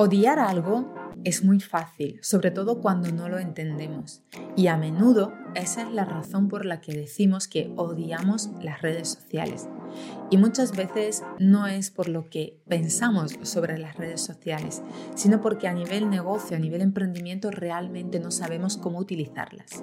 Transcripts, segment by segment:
Odiar algo es muy fácil, sobre todo cuando no lo entendemos. Y a menudo esa es la razón por la que decimos que odiamos las redes sociales. Y muchas veces no es por lo que pensamos sobre las redes sociales, sino porque a nivel negocio, a nivel emprendimiento, realmente no sabemos cómo utilizarlas.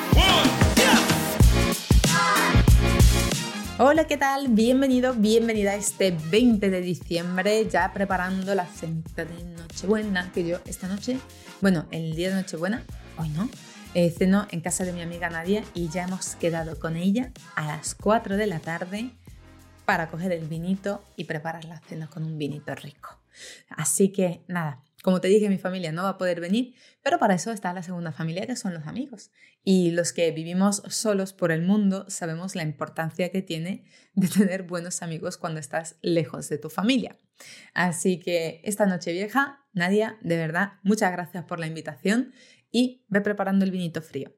Hola, ¿qué tal? Bienvenido, bienvenida a este 20 de diciembre, ya preparando la cena de Nochebuena, que yo esta noche, bueno, el día de Nochebuena, hoy no, eh, ceno en casa de mi amiga Nadia y ya hemos quedado con ella a las 4 de la tarde para coger el vinito y preparar la cena con un vinito rico. Así que nada, como te dije, mi familia no va a poder venir, pero para eso está la segunda familia, que son los amigos. Y los que vivimos solos por el mundo sabemos la importancia que tiene de tener buenos amigos cuando estás lejos de tu familia. Así que esta noche vieja, Nadia, de verdad, muchas gracias por la invitación y ve preparando el vinito frío.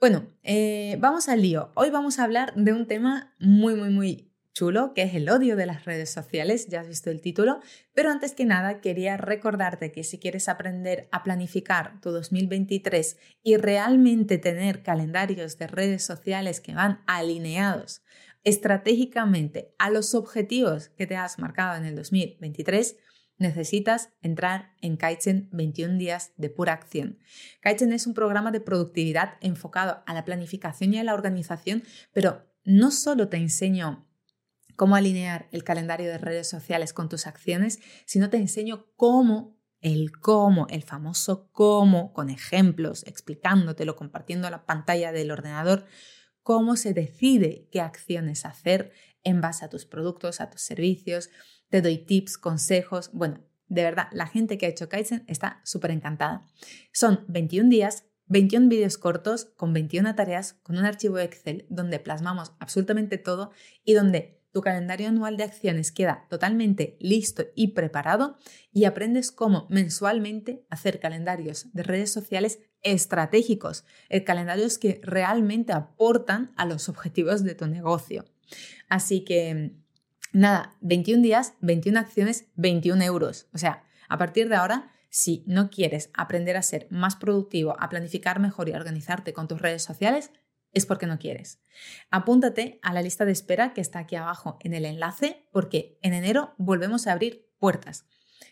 Bueno, eh, vamos al lío. Hoy vamos a hablar de un tema muy, muy, muy chulo, que es el odio de las redes sociales, ya has visto el título, pero antes que nada quería recordarte que si quieres aprender a planificar tu 2023 y realmente tener calendarios de redes sociales que van alineados estratégicamente a los objetivos que te has marcado en el 2023, necesitas entrar en Kaizen 21 días de pura acción. Kaizen es un programa de productividad enfocado a la planificación y a la organización, pero no solo te enseño cómo alinear el calendario de redes sociales con tus acciones, sino te enseño cómo, el cómo, el famoso cómo, con ejemplos, explicándotelo, compartiendo la pantalla del ordenador, cómo se decide qué acciones hacer en base a tus productos, a tus servicios. Te doy tips, consejos. Bueno, de verdad, la gente que ha hecho Kaizen está súper encantada. Son 21 días, 21 vídeos cortos con 21 tareas, con un archivo Excel donde plasmamos absolutamente todo y donde tu calendario anual de acciones queda totalmente listo y preparado y aprendes cómo mensualmente hacer calendarios de redes sociales estratégicos, eh, calendarios que realmente aportan a los objetivos de tu negocio. Así que, nada, 21 días, 21 acciones, 21 euros. O sea, a partir de ahora, si no quieres aprender a ser más productivo, a planificar mejor y a organizarte con tus redes sociales, es porque no quieres. Apúntate a la lista de espera que está aquí abajo en el enlace porque en enero volvemos a abrir puertas.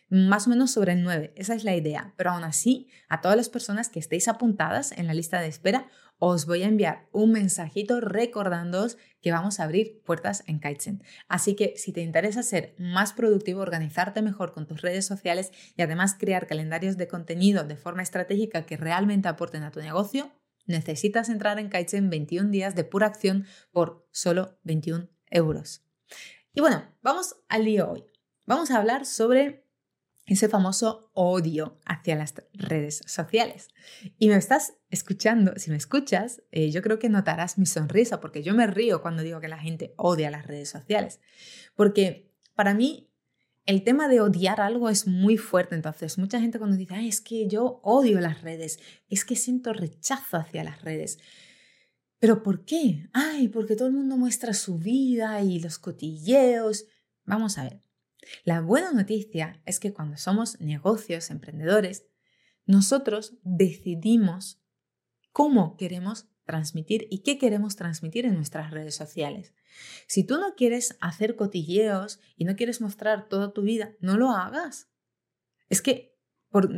Más o menos sobre el 9, esa es la idea. Pero aún así, a todas las personas que estéis apuntadas en la lista de espera, os voy a enviar un mensajito recordándoos que vamos a abrir puertas en Kaizen. Así que si te interesa ser más productivo, organizarte mejor con tus redes sociales y además crear calendarios de contenido de forma estratégica que realmente aporten a tu negocio, necesitas entrar en Kaizen 21 días de pura acción por solo 21 euros. Y bueno, vamos al día hoy. Vamos a hablar sobre ese famoso odio hacia las redes sociales. Y me estás escuchando, si me escuchas, eh, yo creo que notarás mi sonrisa, porque yo me río cuando digo que la gente odia las redes sociales. Porque para mí el tema de odiar algo es muy fuerte. Entonces, mucha gente cuando dice, es que yo odio las redes, es que siento rechazo hacia las redes. ¿Pero por qué? Ay, porque todo el mundo muestra su vida y los cotilleos. Vamos a ver. La buena noticia es que cuando somos negocios, emprendedores, nosotros decidimos cómo queremos transmitir y qué queremos transmitir en nuestras redes sociales. Si tú no quieres hacer cotilleos y no quieres mostrar toda tu vida, no lo hagas. Es que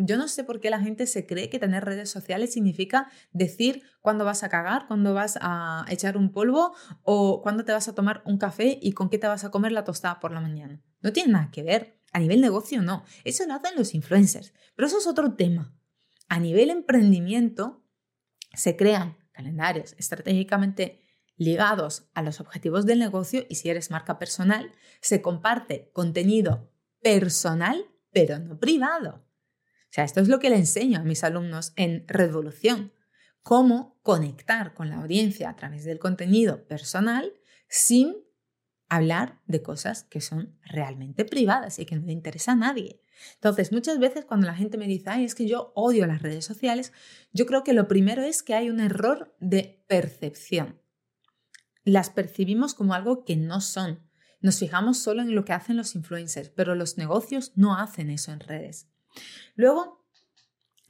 yo no sé por qué la gente se cree que tener redes sociales significa decir cuándo vas a cagar, cuándo vas a echar un polvo o cuándo te vas a tomar un café y con qué te vas a comer la tostada por la mañana. No tiene nada que ver. A nivel negocio no. Eso lo hacen los influencers. Pero eso es otro tema. A nivel emprendimiento se crean calendarios estratégicamente ligados a los objetivos del negocio y si eres marca personal, se comparte contenido personal, pero no privado. O sea, esto es lo que le enseño a mis alumnos en Revolución, cómo conectar con la audiencia a través del contenido personal sin hablar de cosas que son realmente privadas y que no le interesa a nadie. Entonces, muchas veces cuando la gente me dice, ay, es que yo odio las redes sociales, yo creo que lo primero es que hay un error de percepción. Las percibimos como algo que no son. Nos fijamos solo en lo que hacen los influencers, pero los negocios no hacen eso en redes. Luego,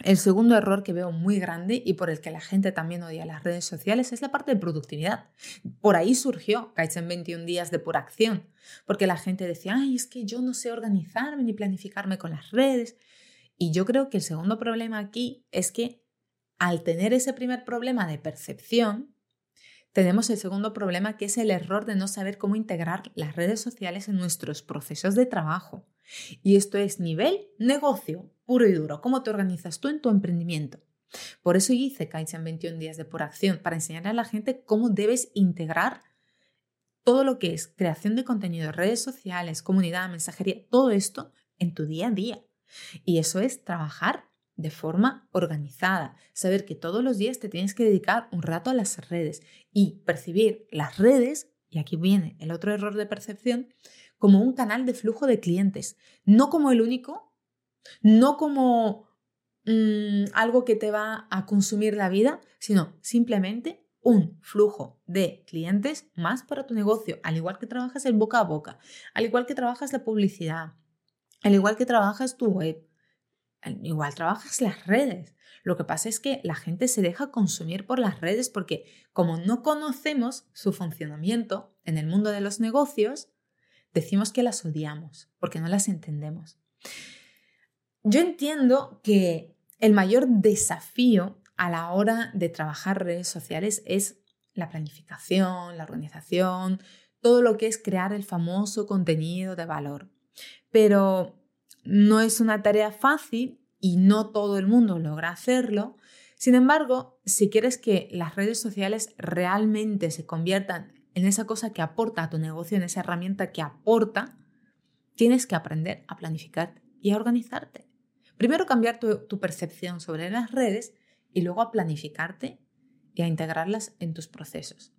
el segundo error que veo muy grande y por el que la gente también odia las redes sociales es la parte de productividad. Por ahí surgió Kaizen 21 días de pura acción, porque la gente decía, ay, es que yo no sé organizarme ni planificarme con las redes. Y yo creo que el segundo problema aquí es que al tener ese primer problema de percepción, tenemos el segundo problema que es el error de no saber cómo integrar las redes sociales en nuestros procesos de trabajo. Y esto es nivel negocio, puro y duro. ¿Cómo te organizas tú en tu emprendimiento? Por eso hice Kaizen 21 días de por acción, para enseñarle a la gente cómo debes integrar todo lo que es creación de contenido, redes sociales, comunidad, mensajería, todo esto en tu día a día. Y eso es trabajar de forma organizada, saber que todos los días te tienes que dedicar un rato a las redes y percibir las redes, y aquí viene el otro error de percepción, como un canal de flujo de clientes, no como el único, no como mm, algo que te va a consumir la vida, sino simplemente un flujo de clientes más para tu negocio, al igual que trabajas el boca a boca, al igual que trabajas la publicidad, al igual que trabajas tu web, igual trabajas las redes. Lo que pasa es que la gente se deja consumir por las redes porque como no conocemos su funcionamiento en el mundo de los negocios, decimos que las odiamos porque no las entendemos. Yo entiendo que el mayor desafío a la hora de trabajar redes sociales es la planificación, la organización, todo lo que es crear el famoso contenido de valor. Pero no es una tarea fácil y no todo el mundo logra hacerlo. Sin embargo, si quieres que las redes sociales realmente se conviertan en esa cosa que aporta a tu negocio, en esa herramienta que aporta, tienes que aprender a planificar y a organizarte. Primero cambiar tu, percepción sobre las redes y luego a planificarte y a integrarlas en tus procesos.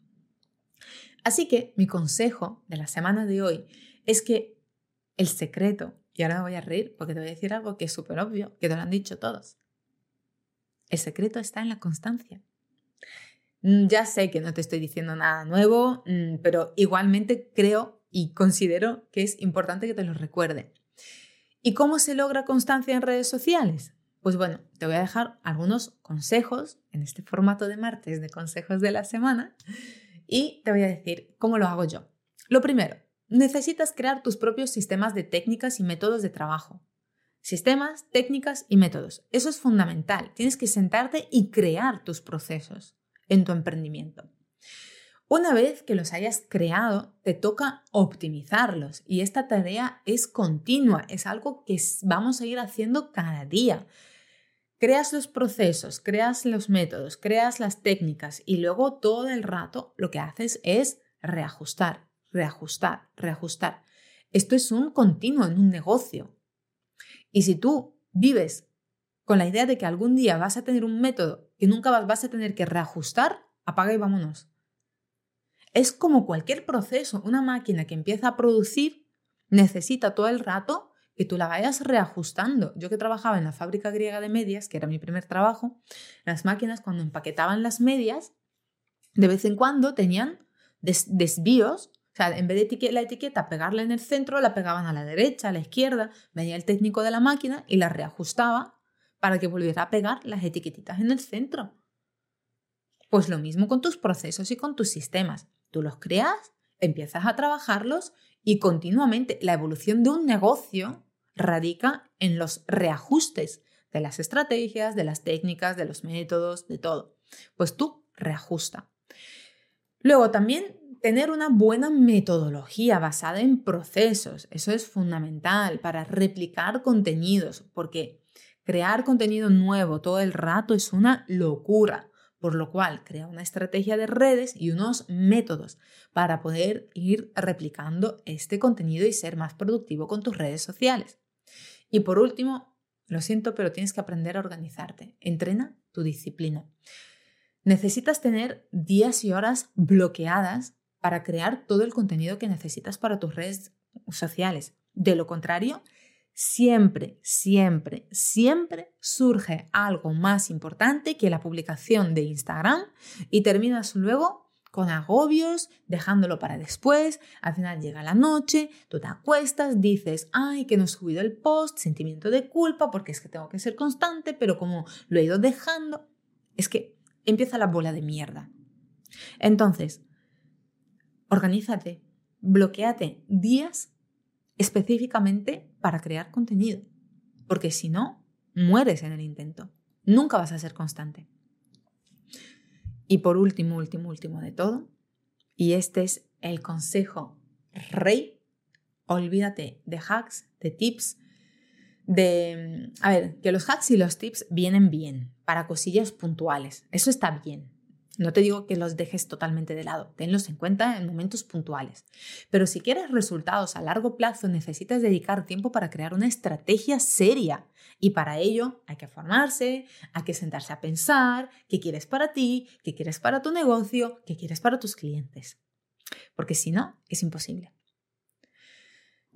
Así que mi consejo de la semana de hoy es que el secreto, y ahora me voy a reír porque te voy a decir algo que es súper obvio, que te lo han dicho todos, el secreto está en la constancia. Mm, ya sé que no te estoy diciendo nada nuevo, mm, pero igualmente creo y considero que es importante que te lo recuerde. ¿Y cómo se logra constancia en redes sociales? Pues bueno, te voy a dejar algunos consejos en este formato de martes de consejos de la semana y te voy a decir cómo lo hago yo. Lo primero, necesitas crear tus propios sistemas de técnicas y métodos de trabajo. Sistemas, técnicas y métodos. Eso es fundamental. Tienes que sentarte y crear tus procesos en tu emprendimiento. Una vez que los hayas creado, te toca optimizarlos y esta tarea es continua, es algo que vamos a ir haciendo cada día. Creas los procesos, creas los métodos, creas las técnicas y luego todo el rato lo que haces es reajustar, reajustar, reajustar. Esto es un continuo en un negocio. Y si tú vives con la idea de que algún día vas a tener un método que nunca vas a tener que reajustar, apaga y vámonos. Es como cualquier proceso, una máquina que empieza a producir necesita todo el rato que tú la vayas reajustando. Yo que trabajaba en la fábrica griega de medias, que era mi primer trabajo, las máquinas cuando empaquetaban las medias, de vez en cuando tenían desvíos o sea, en vez de la etiqueta pegarla en el centro, la pegaban a la derecha, a la izquierda, venía el técnico de la máquina y la reajustaba para que volviera a pegar las etiquetitas en el centro. Pues lo mismo con tus procesos y con tus sistemas. Tú los creas, empiezas a trabajarlos y continuamente la evolución de un negocio radica en los reajustes de las estrategias, de las técnicas, de los métodos, de todo. Pues tú reajusta. Luego también tener una buena metodología basada en procesos. Eso es fundamental para replicar contenidos, porque Crear contenido nuevo todo el rato es una locura, por lo cual crea una estrategia de redes y unos métodos para poder ir replicando este contenido y ser más productivo con tus redes sociales. Y por último, lo siento, pero tienes que aprender a organizarte. Entrena tu disciplina. Necesitas tener días y horas bloqueadas para crear todo el contenido que necesitas para tus redes sociales. De lo contrario, siempre, siempre, siempre surge algo más importante que la publicación de Instagram y terminas luego con agobios, dejándolo para después, al final llega la noche, tú te acuestas, dices, ay, que no he subido el post, sentimiento de culpa, porque es que tengo que ser constante, pero como lo he ido dejando, es que empieza la bola de mierda. Entonces, organízate, bloqueate días específicamente para crear contenido, porque si no, mueres en el intento. Nunca vas a ser constante. Y por último, último, último de todo, y este es el consejo rey, olvídate de hacks, de tips, de... A ver, que los hacks y los tips vienen bien para cosillas puntuales. Eso está bien. No te digo que los dejes totalmente de lado, tenlos en cuenta en momentos puntuales. Pero si quieres resultados a largo plazo, necesitas dedicar tiempo para crear una estrategia seria. Y para ello hay que formarse, hay que sentarse a pensar qué quieres para ti, qué quieres para tu negocio, qué quieres para tus clientes. Porque si no, es imposible.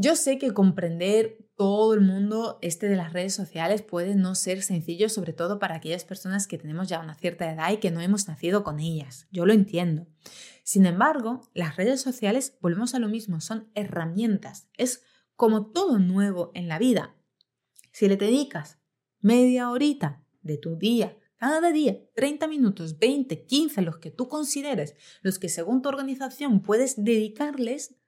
Yo sé que comprender todo el mundo este de las redes sociales puede no ser sencillo, sobre todo para aquellas personas que tenemos ya una cierta edad y que no hemos nacido con ellas. Yo lo entiendo. Sin embargo, las redes sociales, volvemos a lo mismo, son herramientas. Es como todo nuevo en la vida. Si le dedicas media horita de tu día, cada día, 30 minutos, 20, 15, los que tú consideres, los que según tu organización puedes dedicarles,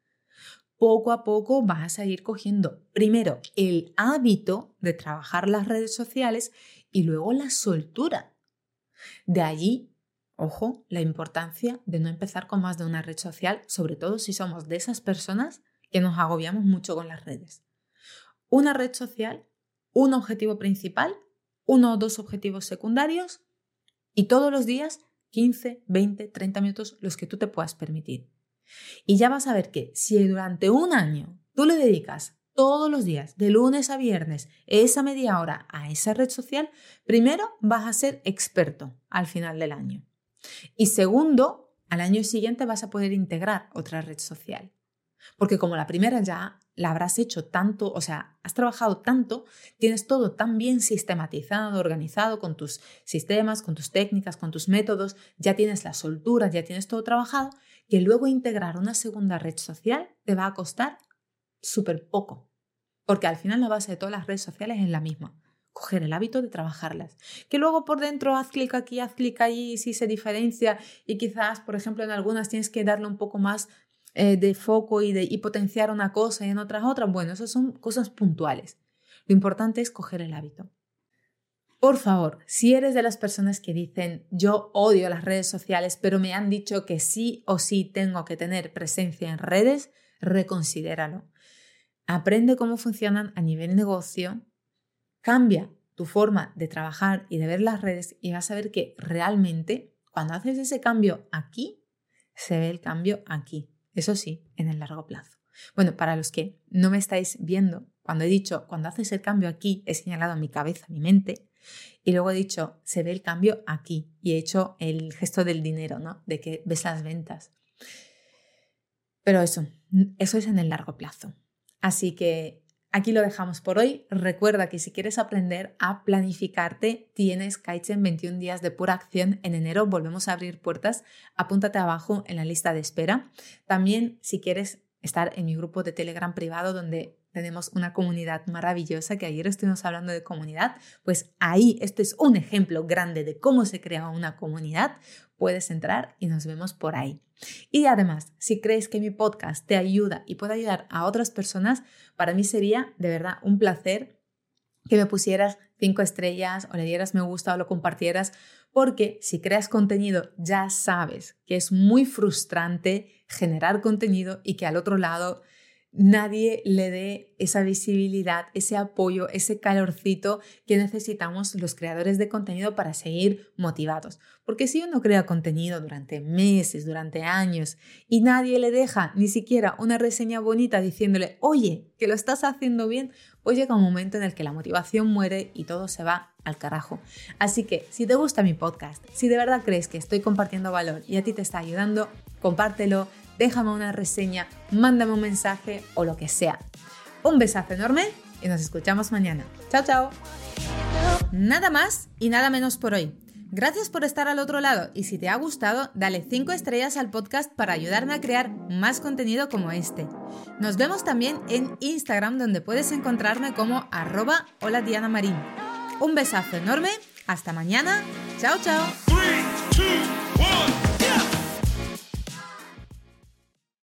poco a poco vas a ir cogiendo primero el hábito de trabajar las redes sociales y luego la soltura. De allí, ojo, la importancia de no empezar con más de una red social, sobre todo si somos de esas personas que nos agobiamos mucho con las redes. Una red social, un objetivo principal, uno o dos objetivos secundarios y todos los días 15, 20, 30 minutos los que tú te puedas permitir. Y ya vas a ver que si durante un año tú le dedicas todos los días, de lunes a viernes, esa media hora a esa red social, primero vas a ser experto al final del año. Y segundo, al año siguiente vas a poder integrar otra red social. Porque como la primera ya la habrás hecho tanto, o sea, has trabajado tanto, tienes todo tan bien sistematizado, organizado con tus sistemas, con tus técnicas, con tus métodos, ya tienes la soltura, ya tienes todo trabajado, que luego integrar una segunda red social te va a costar súper poco. Porque al final la base de todas las redes sociales es la misma. Coger el hábito de trabajarlas. Que luego por dentro haz clic aquí, haz clic allí, si se diferencia y quizás, por ejemplo, en algunas tienes que darle un poco más eh, de foco y, de, y potenciar una cosa y en otras otras. Bueno, esas son cosas puntuales. Lo importante es coger el hábito. Por favor, si eres de las personas que dicen yo odio las redes sociales, pero me han dicho que sí o sí tengo que tener presencia en redes, reconsidéralo. Aprende cómo funcionan a nivel negocio, cambia tu forma de trabajar y de ver las redes y vas a ver que realmente cuando haces ese cambio aquí, se ve el cambio aquí. Eso sí, en el largo plazo. Bueno, para los que no me estáis viendo, cuando he dicho cuando haces el cambio aquí, he señalado mi cabeza, mi mente, y luego he dicho, se ve el cambio aquí. Y he hecho el gesto del dinero, ¿no? De que ves las ventas. Pero eso, eso es en el largo plazo. Así que aquí lo dejamos por hoy. Recuerda que si quieres aprender a planificarte, tienes Kaizen 21 días de pura acción. En enero volvemos a abrir puertas. Apúntate abajo en la lista de espera. También si quieres estar en mi grupo de Telegram privado donde tenemos una comunidad maravillosa, que ayer estuvimos hablando de comunidad, pues ahí este es un ejemplo grande de cómo se crea una comunidad. Puedes entrar y nos vemos por ahí. Y además, si crees que mi podcast te ayuda y puede ayudar a otras personas, para mí sería de verdad un placer que me pusieras cinco estrellas o le dieras me gusta o lo compartieras, porque si creas contenido ya sabes que es muy frustrante generar contenido y que al otro lado nadie le dé esa visibilidad, ese apoyo, ese calorcito que necesitamos los creadores de contenido para seguir motivados. Porque si uno crea contenido durante meses, durante años, y nadie le deja ni siquiera una reseña bonita diciéndole, oye, que lo estás haciendo bien, pues llega un momento en el que la motivación muere y todo se va al carajo. Así que si te gusta mi podcast, si de verdad crees que estoy compartiendo valor y a ti te está ayudando, compártelo, déjame una reseña, mándame un mensaje o lo que sea. Un besazo enorme y nos escuchamos mañana. Chao, chao. Nada más y nada menos por hoy. Gracias por estar al otro lado y si te ha gustado, dale 5 estrellas al podcast para ayudarme a crear más contenido como este. Nos vemos también en Instagram donde puedes encontrarme como arroba hola Diana Marín. Un besazo enorme, hasta mañana, chao chao.